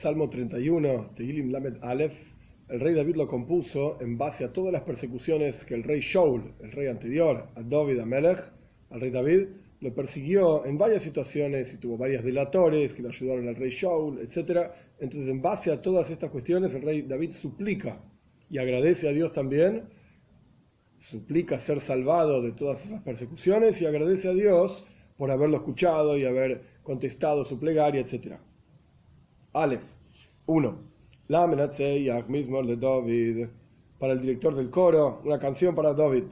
Salmo 31, Tehilim Lamed Aleph, el rey David lo compuso en base a todas las persecuciones que el rey Shaul, el rey anterior, a David Amelech, al rey David, lo persiguió en varias situaciones y tuvo varios delatores que lo ayudaron al rey Shaul, etc. Entonces, en base a todas estas cuestiones, el rey David suplica y agradece a Dios también, suplica ser salvado de todas esas persecuciones y agradece a Dios por haberlo escuchado y haber contestado su plegaria, etc. Aleph 1. La de David. Para el director del coro, una canción para David.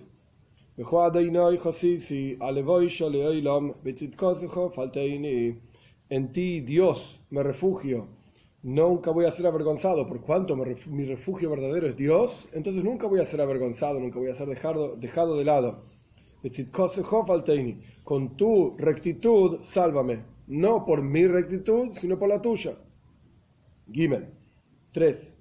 En ti, Dios, me refugio. Nunca voy a ser avergonzado. Por cuanto mi refugio verdadero es Dios, entonces nunca voy a ser avergonzado, nunca voy a ser dejado, dejado de lado. Con tu rectitud, sálvame. No por mi rectitud, sino por la tuya. Gimel 3.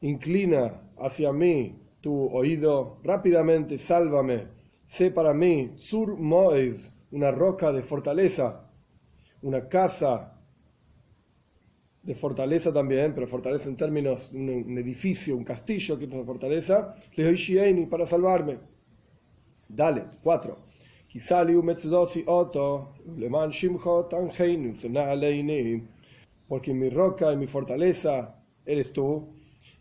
Inclina hacia mí tu oído rápidamente, sálvame. Sé para mí, Sur Moez, una roca de fortaleza, una casa de fortaleza también, pero fortaleza en términos, un, un edificio, un castillo que es una fortaleza, para salvarme. Dale, 4. Porque mi roca y mi fortaleza eres tú,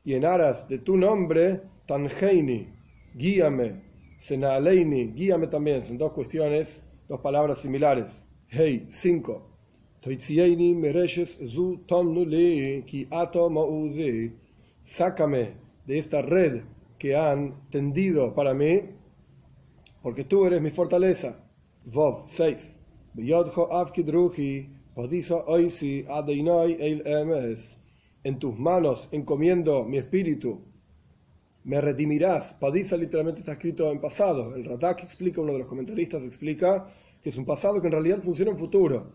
y en aras de tu nombre, Tanheini, guíame, Senaleini, guíame también. Son dos cuestiones, dos palabras similares. Hey, 5. Sácame de esta red que han tendido para mí porque tú eres mi fortaleza. Vov 6. En tus manos encomiendo mi espíritu. Me redimirás. Padisa literalmente está escrito en pasado. El Radak explica, uno de los comentaristas explica que es un pasado que en realidad funciona en futuro.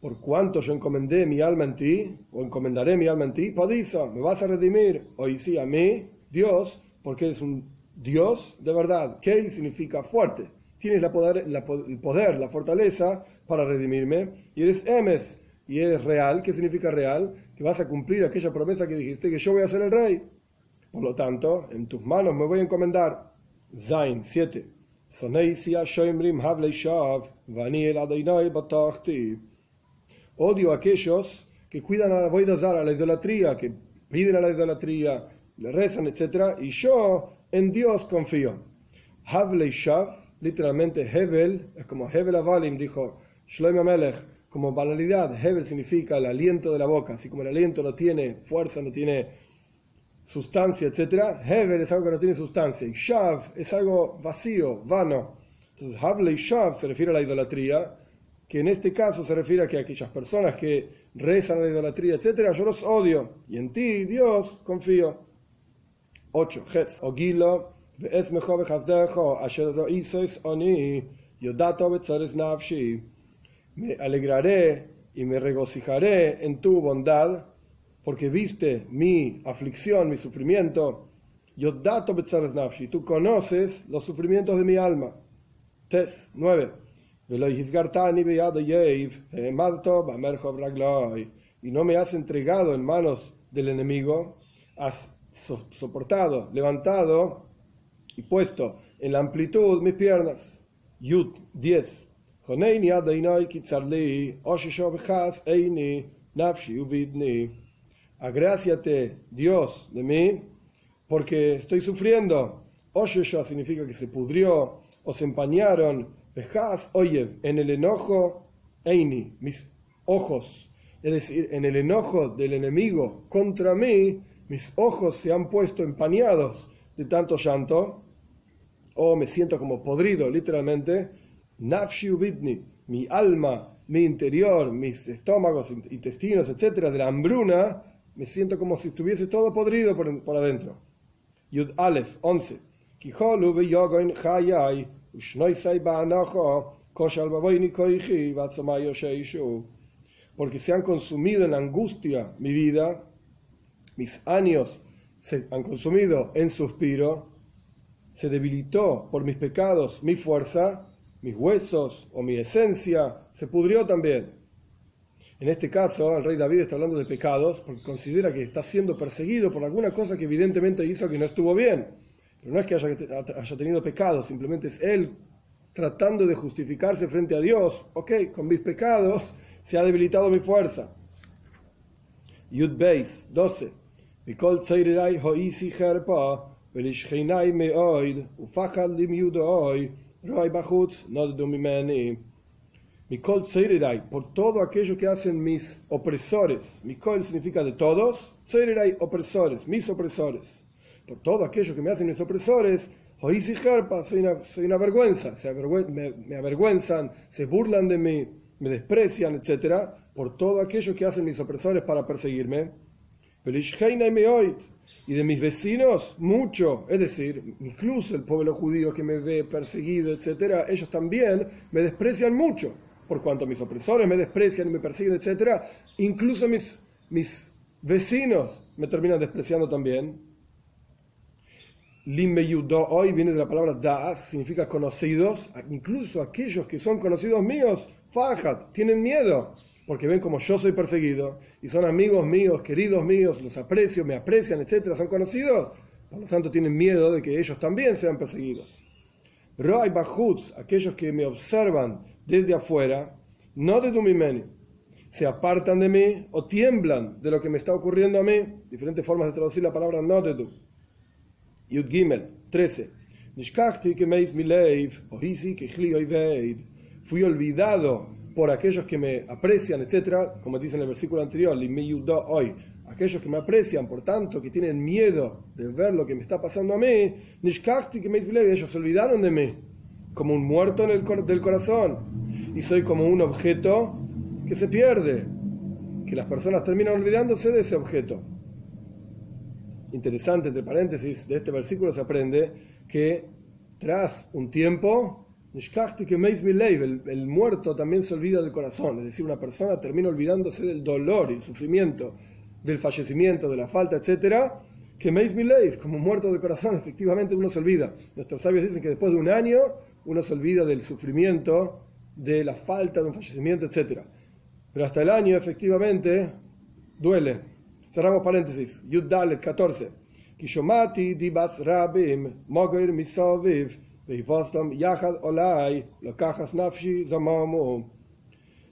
Por cuanto yo encomendé mi alma en ti, o encomendaré mi alma en ti, Padisa, me vas a redimir. Hoy sí, a mí, Dios, porque eres un Dios de verdad. Keil significa fuerte. Tienes la poder, el poder, la fortaleza para redimirme. Y eres Emes, y eres real. ¿Qué significa real? Que vas a cumplir aquella promesa que dijiste que yo voy a ser el rey. Por lo tanto, en tus manos me voy a encomendar. Zain 7. Odio a aquellos que cuidan a la a la idolatría, que piden a la idolatría, le rezan, etc. Y yo en Dios confío. Havlei Shav, literalmente Hevel, es como Hevel Avalim, dijo Shlomo Melech, como banalidad. Hevel significa el aliento de la boca, así como el aliento no tiene fuerza, no tiene sustancia, etc. Hevel es algo que no tiene sustancia. Y Shav es algo vacío, vano. Entonces, Havlei Shav se refiere a la idolatría, que en este caso se refiere a que aquellas personas que rezan a la idolatría, etc., yo los odio. Y en ti, Dios, confío. 8. Ches. Ogilo, ve'esmecho vechazdecho, asher ro'isois oni, yodato betzares nafshi. Me alegraré y me regocijaré en tu bondad, porque viste mi aflicción, mi sufrimiento. Yodato betzares nafshi. Tú conoces los sufrimientos de mi alma. Tes. 9. Y no me has entregado en manos del enemigo, has soportado, levantado y puesto en la amplitud mis piernas. Yud 10. Agraciate, Dios, de mí, porque estoy sufriendo. Oshesho significa que se pudrió o se empañaron. oye, en el enojo, Eini, mis ojos. Es decir, en el enojo del enemigo contra mí, mis ojos se han puesto empañados de tanto llanto, o me siento como podrido, literalmente, nafshi uvidni, mi alma, mi interior, mis estómagos, intestinos, etcétera, de la hambruna, me siento como si estuviese todo podrido por, por adentro. Yud Aleph 11. Porque se han consumido en angustia mi vida mis años se han consumido en suspiro se debilitó por mis pecados mi fuerza, mis huesos o mi esencia se pudrió también. En este caso, el rey David está hablando de pecados porque considera que está siendo perseguido por alguna cosa que evidentemente hizo que no estuvo bien. Pero no es que haya, tenido pecados, simplemente es él tratando de justificarse frente a Dios. Ok, con mis pecados se ha debilitado mi fuerza. Yud Beis 12. Meoid, Ufachal Lim Yudoi, Roi Bachutz, Nod Dumimeni. Mikol Tzeirerai, por todo aquello que hacen mis opresores. Mikol significa de todos, Tzeirerai, opresores, mis opresores. Por todo aquello que me hacen mis opresores, soy una, soy una vergüenza, se me, me avergüenzan, se burlan de mí, me desprecian, etc por todo aquello que hacen mis opresores para perseguirme. Y de mis vecinos, mucho, es decir, incluso el pueblo judío que me ve perseguido, etc., ellos también me desprecian mucho, por cuanto mis opresores me desprecian y me persiguen, etc., incluso mis, mis vecinos me terminan despreciando también. Limbe hoy viene de la palabra das, significa conocidos, incluso aquellos que son conocidos míos, fajat, tienen miedo porque ven como yo soy perseguido y son amigos míos, queridos míos, los aprecio, me aprecian, etcétera, son conocidos, por lo tanto tienen miedo de que ellos también sean perseguidos. Roy Bahutz, aquellos que me observan desde afuera, no de Dumimeni, se apartan de mí o tiemblan de lo que me está ocurriendo a mí. Diferentes formas de traducir la palabra no de tu. Yud Gimel 13. Fui olvidado por aquellos que me aprecian, etcétera, como dice en el versículo anterior, hoy, aquellos que me aprecian, por tanto, que tienen miedo de ver lo que me está pasando a mí, que ellos se olvidaron de mí, como un muerto en el del corazón, y soy como un objeto que se pierde, que las personas terminan olvidándose de ese objeto. Interesante, entre paréntesis, de este versículo se aprende que tras un tiempo el, el muerto también se olvida del corazón, es decir, una persona termina olvidándose del dolor y el sufrimiento, del fallecimiento, de la falta, etcétera, que Meis Mileiv, como muerto de corazón, efectivamente uno se olvida. Nuestros sabios dicen que después de un año uno se olvida del sufrimiento, de la falta de un fallecimiento, etcétera. Pero hasta el año, efectivamente, duele. Cerramos paréntesis. Yud Dalet 14. Kishomati dibas rabim, mogir misoviv,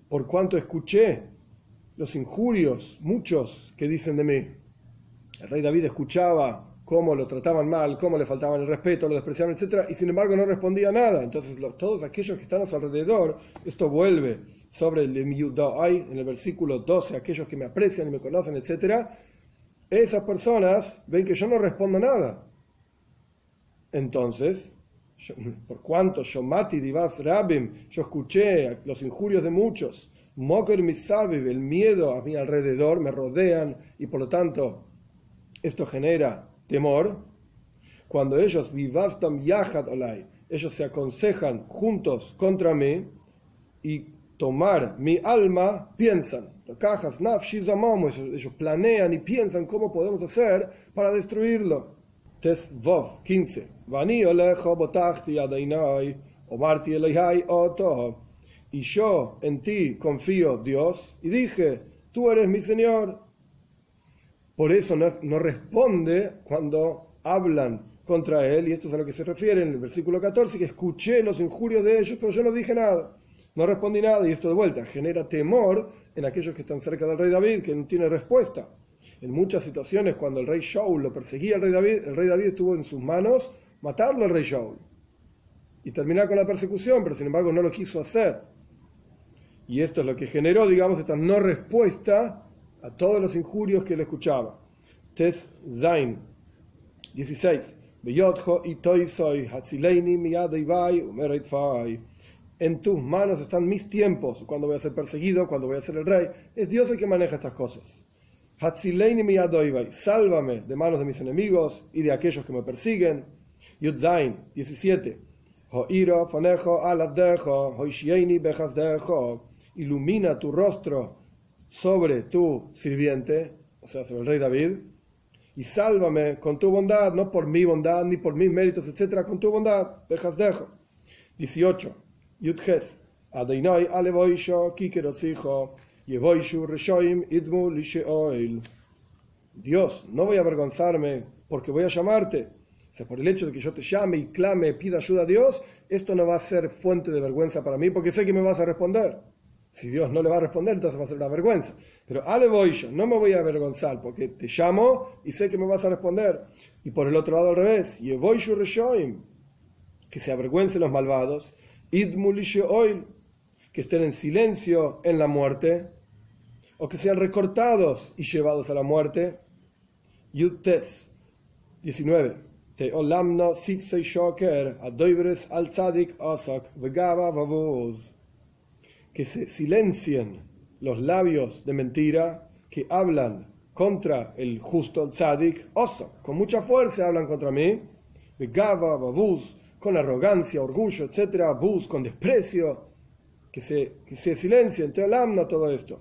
por cuanto escuché los injurios, muchos que dicen de mí. El rey David escuchaba cómo lo trataban mal, cómo le faltaban el respeto, lo despreciaban, etc. Y sin embargo no respondía nada. Entonces todos aquellos que están a su alrededor, esto vuelve sobre el en el versículo 12, aquellos que me aprecian y me conocen, etc. Esas personas ven que yo no respondo nada. Entonces, por cuanto Shomati Divas Rabim, yo escuché los injurios de muchos, Moker Misaviv, el miedo a mi alrededor, me rodean y por lo tanto esto genera temor. Cuando ellos vivastam yahad olay, ellos se aconsejan juntos contra mí y tomar mi alma, piensan. Ellos planean y piensan cómo podemos hacer para destruirlo. Tes Vov 15. Y yo en ti confío, Dios, y dije, tú eres mi Señor. Por eso no, responde cuando hablan contra él, y esto es a lo que se refiere en el versículo 14, que escuché los injurios de ellos, pero yo no dije nada. No respondí nada, y esto de vuelta genera temor en aquellos que están cerca del rey David, que no tiene respuesta. En muchas situaciones, cuando el rey Shaul lo perseguía al rey David, el rey David tuvo en sus manos matarlo al rey Shaul y terminar con la persecución, pero sin embargo no lo quiso hacer. Y esto es lo que generó, digamos, esta no respuesta a todos los injurios que él escuchaba. Tes Zain 16. En tus manos están mis tiempos, cuando voy a ser perseguido, cuando voy a ser el rey. Es Dios el que maneja estas cosas. Sálvame de manos de mis enemigos y de aquellos que me persiguen. Yudzain 17. Ilumina tu rostro sobre tu sirviente, o sea, sobre el rey David. y sálvame con tu bondad, no por mi bondad ni por mis méritos, etcétera, con tu bondad. Dejas dejo. 18. Yudges. Adeinai alevoisho yevoishu reshoim idmu. Dios, no voy a avergonzarme porque voy a llamarte. O sea, por el hecho de que yo te llame y clame, pida ayuda a Dios, esto no va a ser fuente de vergüenza para mí porque sé que me vas a responder. Si Dios no le va a responder, entonces va a ser una vergüenza. Pero ale voy yo, no me voy a avergonzar porque te llamo y sé que me vas a responder. Y por el otro lado al revés, que se avergüencen los malvados, oil, que estén en silencio en la muerte, o que sean recortados y llevados a la muerte. Yutes 19. Te olamno shoker, adoibres al tzadik asak, vegava vavuz que se silencien los labios de mentira que hablan contra el justo tzadik, oso, con mucha fuerza hablan contra mí, gaba, babuz, con arrogancia, orgullo, etcétera, bus, con desprecio, que se, que se silencien, te alamna todo esto.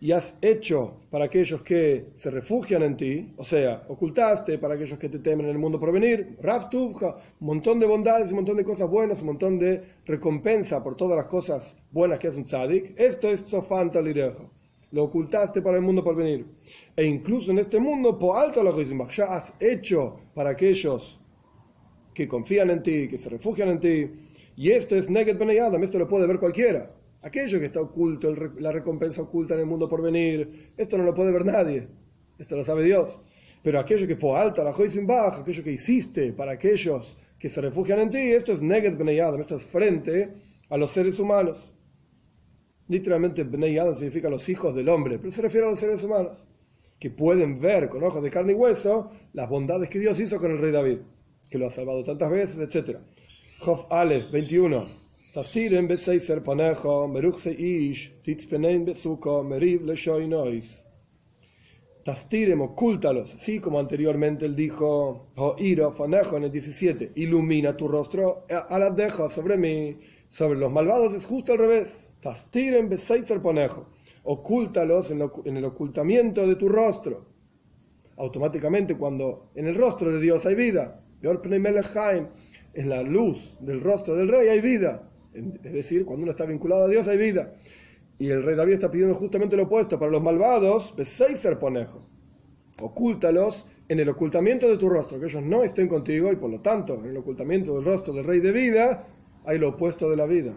y has hecho para aquellos que se refugian en ti, o sea, ocultaste para aquellos que te temen en el mundo por venir, un montón de bondades, un montón de cosas buenas, un montón de recompensa por todas las cosas buenas que hace un tzadik. Esto es sofanta lirejo. Lo ocultaste para el mundo por venir. E incluso en este mundo, po alta la ya has hecho para aquellos que confían en ti, que se refugian en ti, y esto es Neged Ben Adam, esto lo puede ver cualquiera. Aquello que está oculto, la recompensa oculta en el mundo por venir, esto no lo puede ver nadie. Esto lo sabe Dios. Pero aquello que fue alta, la sin baja, aquello que hiciste para aquellos que se refugian en ti, esto es Neged Adam, esto es frente a los seres humanos. Literalmente Bnei significa los hijos del hombre, pero se refiere a los seres humanos, que pueden ver con ojos de carne y hueso las bondades que Dios hizo con el rey David, que lo ha salvado tantas veces, etcétera. Chof Aleph 21. Tastirem beseiser panecho, meruchse ish, titzpenein besuko, meriv leshoinois. Tastirem, ocúltalos, sí, como anteriormente él dijo, iro panejo en el 17, ilumina tu rostro, a la dejo sobre mí, sobre los malvados es justo al revés. Tastirem beseiser panejo, ocúltalos en, en el ocultamiento de tu rostro. Automáticamente cuando en el rostro de Dios hay vida, en la luz del rostro del rey hay vida. Es decir, cuando uno está vinculado a Dios hay vida. Y el rey David está pidiendo justamente lo opuesto. Para los malvados, ser ponejo. Ocúltalos en el ocultamiento de tu rostro, que ellos no estén contigo y por lo tanto, en el ocultamiento del rostro del rey de vida, hay lo opuesto de la vida.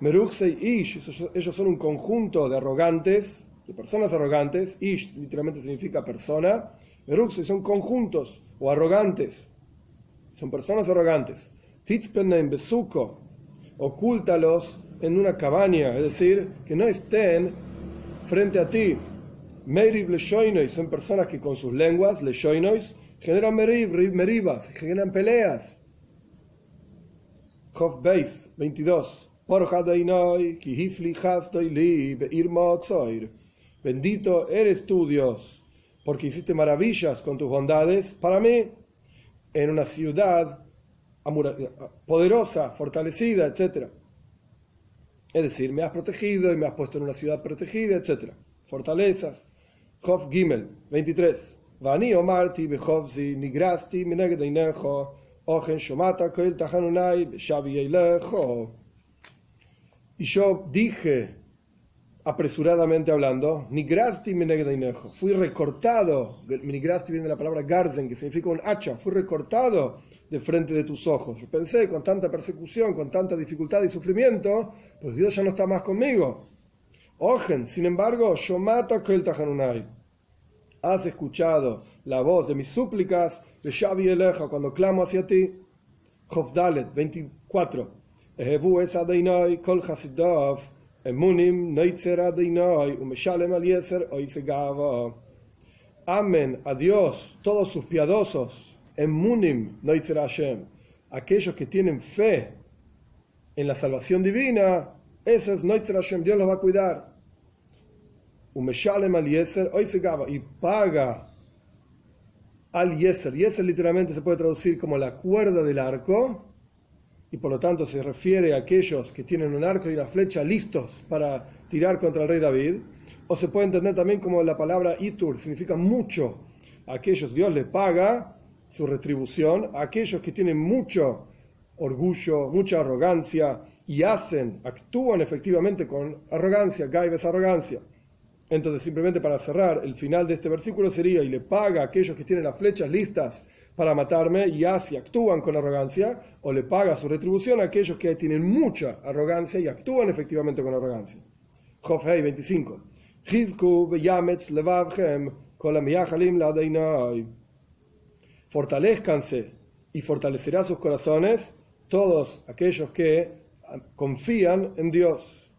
Meruxei Ish, ellos son un conjunto de arrogantes, de personas arrogantes. Ish literalmente significa persona. Meruxei son conjuntos o arrogantes son personas arrogantes. Titzpenem besuko, ocúltalos en una cabaña, es decir, que no estén frente a ti. Merib leshoinois son personas que con sus lenguas, leshoinois, generan merib, meribas, generan peleas. Chof Beis 22. Bendito eres tú, Dios, porque hiciste maravillas con tus bondades para mí en una ciudad poderosa, fortalecida, etc. Es decir, me has protegido y me has puesto en una ciudad protegida, etc. Fortalezas. Jof Gimel, 23. Vani omarti bechovzi nigrasti minegedeinejo ochen shomata koel tahanunai shavi Y yo dije apresuradamente hablando, Nigrasti Menegdainejo, fui recortado, Nigrasti viene de la palabra Garzen, que significa un hacha, fui recortado de frente de tus ojos. Yo pensé, con tanta persecución, con tanta dificultad y sufrimiento, pues Dios ya no está más conmigo. Ojen, sin embargo, Shomata Hanunai, has escuchado la voz de mis súplicas, de Shavi Eleja, cuando clamo hacia ti. Dalet 24. Ehebu es kol Emunim Amén a Dios, todos sus piadosos. Emunim Hashem. Aquellos que tienen fe en la salvación divina, esos Noitzer Hashem, Dios los va a cuidar. Umeshalem al Yeser, hoy se y paga al Yeser. Yeser literalmente se puede traducir como la cuerda del arco, y por lo tanto se refiere a aquellos que tienen un arco y una flecha listos para tirar contra el rey David. O se puede entender también como la palabra itur, significa mucho. Aquellos Dios le paga su retribución, a aquellos que tienen mucho orgullo, mucha arrogancia y hacen, actúan efectivamente con arrogancia, gaibes arrogancia. Entonces, simplemente para cerrar, el final de este versículo sería, y le paga a aquellos que tienen las flechas listas para matarme y así actúan con arrogancia, o le paga su retribución a aquellos que tienen mucha arrogancia y actúan efectivamente con arrogancia. Jofhei 25. Fortalezcanse y fortalecerá sus corazones todos aquellos que confían en Dios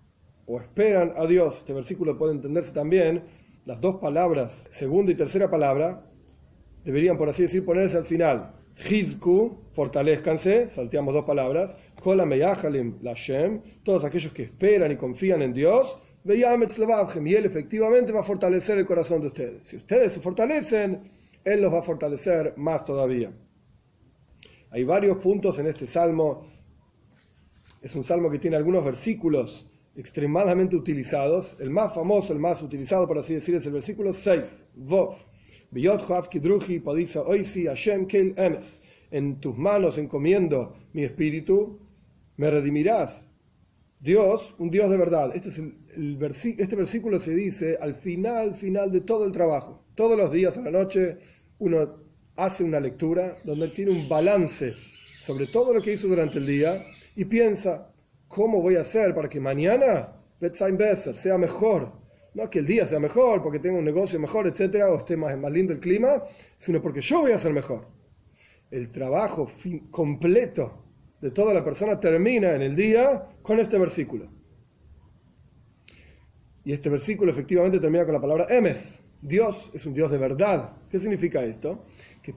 o esperan a Dios. Este versículo puede entenderse también. Las dos palabras, segunda y tercera palabra, deberían, por así decir, ponerse al final. Hizku, fortalezcanse, salteamos dos palabras. Kola meyahalim lashem, todos aquellos que esperan y confían en Dios. Y Él efectivamente va a fortalecer el corazón de ustedes. Si ustedes se fortalecen, Él los va a fortalecer más todavía. Hay varios puntos en este salmo. Es un salmo que tiene algunos versículos extremadamente utilizados. El más famoso, el más utilizado, por así decir, es el versículo 6. Vov. En tus manos encomiendo mi espíritu, me redimirás. Dios, un Dios de verdad. Este, es el, este versículo se dice al final, final de todo el trabajo. Todos los días a la noche uno hace una lectura donde tiene un balance sobre todo lo que hizo durante el día y piensa, ¿Cómo voy a hacer para que mañana sea mejor? No que el día sea mejor, porque tengo un negocio mejor, etcétera, o esté más, más lindo el clima, sino porque yo voy a ser mejor. El trabajo completo de toda la persona termina en el día con este versículo. Y este versículo efectivamente termina con la palabra emes. Dios es un Dios de verdad. ¿Qué significa esto? Que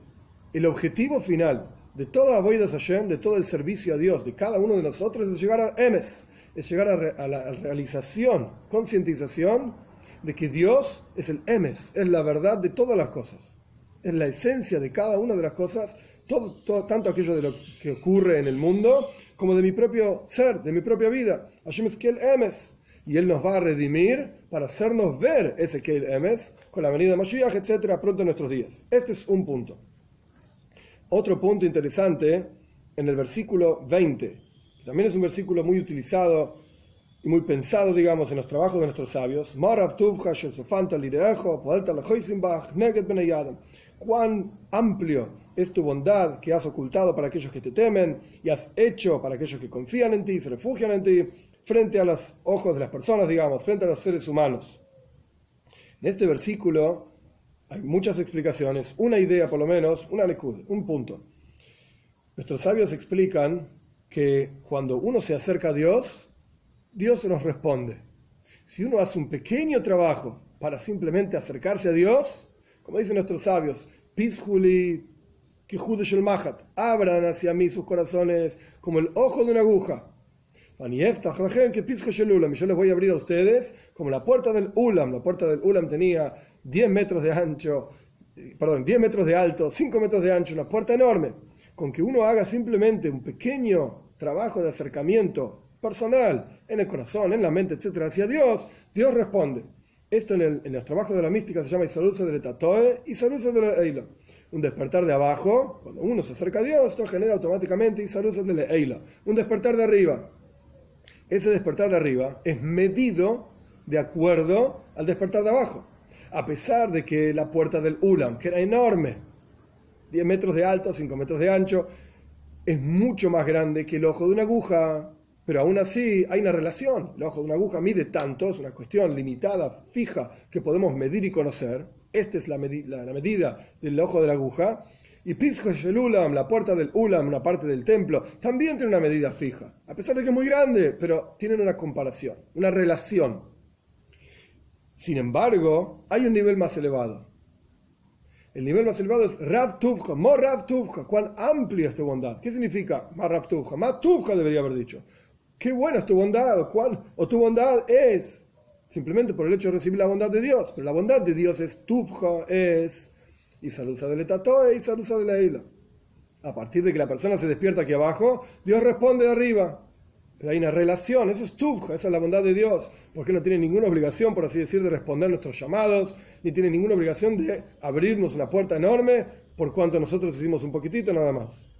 el objetivo final de toda Avoidas Hashem, de todo el servicio a Dios, de cada uno de nosotros, es llegar a Emes, es llegar a, la realización, concientización de que Dios es el Emes, es la verdad de todas las cosas, es la esencia de cada una de las cosas, todo, tanto aquello de lo que ocurre en el mundo, como de mi propio ser, de mi propia vida. Hashem es que el Emes. Y Él nos va a redimir para hacernos ver ese que el Emes con la venida de Mashiach, etc., pronto en nuestros días. Este es un punto. Otro punto interesante en el versículo 20, que también es un versículo muy utilizado y muy pensado, digamos, en los trabajos de nuestros sabios. Cuán amplio es tu bondad que has ocultado para aquellos que te temen y has hecho para aquellos que confían en ti se refugian en ti, frente a los ojos de las personas, digamos, frente a los seres humanos. En este versículo hay muchas explicaciones, una idea por lo menos, una un punto. Nuestros sabios explican que cuando uno se acerca a Dios, Dios nos responde. Si uno hace un pequeño trabajo para simplemente acercarse a Dios, como dicen nuestros sabios, Pishuli, Mahat, abran hacia mí sus corazones como el ojo de una aguja. Y yo les voy a abrir a ustedes como la puerta del Ulam. La puerta del Ulam tenía 10 metros de ancho, perdón, 10 metros de alto, 5 metros de ancho, una puerta enorme. Con que uno haga simplemente un pequeño trabajo de acercamiento personal, en el corazón, en la mente, etcétera, hacia Dios, Dios responde. Esto en, el, en los trabajos de la mística se llama Isalusa de Tatoe y Isalusa de Eila. Un despertar de abajo, cuando uno se acerca a Dios, esto genera automáticamente Isalusa de Eila. Un despertar de arriba. Ese despertar de arriba es medido de acuerdo al despertar de abajo a pesar de que la puerta del Ulam, que era enorme, 10 metros de alto, 5 metros de ancho, es mucho más grande que el ojo de una aguja, pero aún así hay una relación. El ojo de una aguja mide tanto, es una cuestión limitada, fija, que podemos medir y conocer. Esta es la, medida del ojo de la aguja. Y el Ulam, la puerta del Ulam, una parte del templo, también tiene una medida fija. A pesar de que es muy grande, pero tienen una comparación, una relación. Sin embargo, hay un nivel más elevado. El nivel más elevado es Rav Tuvka, Mo Rav cuán amplia es tu bondad. ¿Qué significa más Rav Tuvka? Más Tuvka debería haber dicho. Qué buena es tu bondad, o, cuán, o tu bondad es simplemente por el hecho de recibir la bondad de Dios. Pero la bondad de Dios es tufja, es y salusa del etatoe y salusa de la isla. A partir de que la persona se despierta aquí abajo, Dios responde de arriba. Pero hay una relación, eso es tufja, esa es la bondad de Dios, porque no tiene ninguna obligación, por así decir, de responder nuestros llamados, ni tiene ninguna obligación de abrirnos una puerta enorme, por cuanto nosotros hicimos un poquitito nada más.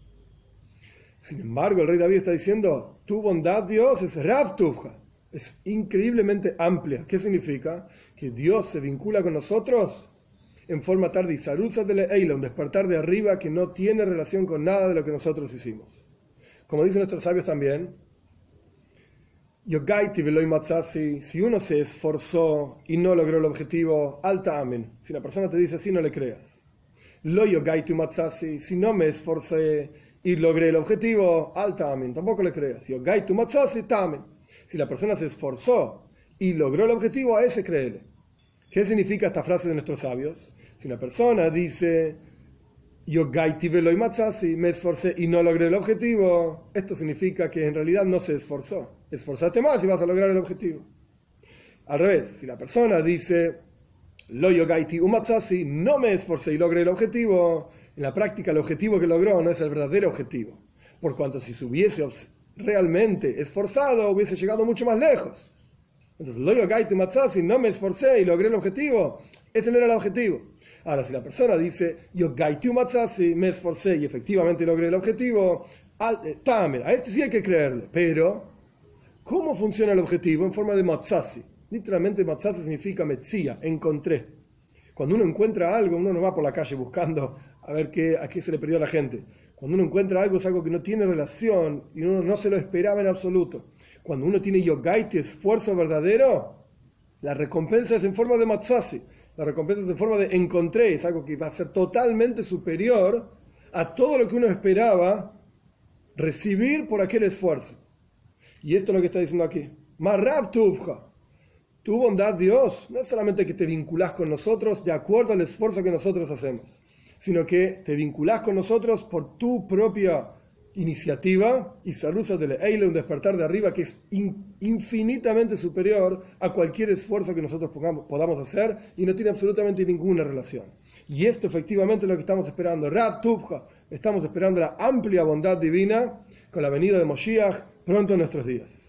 Sin embargo, el rey David está diciendo, tu bondad, Dios, es Rav Tufja, es increíblemente amplia. ¿Qué significa? Que Dios se vincula con nosotros en forma tarde de la un despertar de arriba que no tiene relación con nada de lo que nosotros hicimos. Como dicen nuestros sabios también, si uno se esforzó y no logró el objetivo, alta amen. Si la persona te dice así, no le creas. Lo si no me esforcé y logré el objetivo, alta amen. Tampoco le creas. matzasi, tamen. Si la persona se esforzó y logró el objetivo, a ese créele. ¿Qué significa esta frase de nuestros sabios? Si una persona dice, yo me esforcé y no logré el objetivo, esto significa que en realidad no se esforzó. Esforzate más y vas a lograr el objetivo. Al revés, si la persona dice, lo yogaiti umatsasi, no me esforcé y logré el objetivo, en la práctica el objetivo que logró no es el verdadero objetivo. Por cuanto si se hubiese realmente esforzado, hubiese llegado mucho más lejos. Entonces, lo yogaiti umatsasi, no me esforcé y logré el objetivo, ese no era el objetivo. Ahora, si la persona dice, yo gaitu matzasi, me esforcé y efectivamente logré el objetivo, eh, tamer, a este sí hay que creerle. Pero, ¿cómo funciona el objetivo? En forma de matzasi. Literalmente matzasi significa metzia, encontré. Cuando uno encuentra algo, uno no va por la calle buscando a ver qué, a qué se le perdió a la gente. Cuando uno encuentra algo es algo que no tiene relación y uno no se lo esperaba en absoluto. Cuando uno tiene yogaiti, esfuerzo verdadero, la recompensa es en forma de matzasi la recompensa es en forma de encontré, es algo que va a ser totalmente superior a todo lo que uno esperaba recibir por aquel esfuerzo. Y esto es lo que está diciendo aquí. Marab tuvja. Tu bondad, Dios, no es solamente que te vinculás con nosotros de acuerdo al esfuerzo que nosotros hacemos, sino que te vinculás con nosotros por tu propia iniciativa y salusa de Eile, un despertar de arriba que es infinitamente superior a cualquier esfuerzo que nosotros podamos hacer y no tiene absolutamente ninguna relación. Y esto efectivamente es lo que estamos esperando. Rab Tubja, estamos esperando la amplia bondad divina con la venida de Moshiach pronto en nuestros días.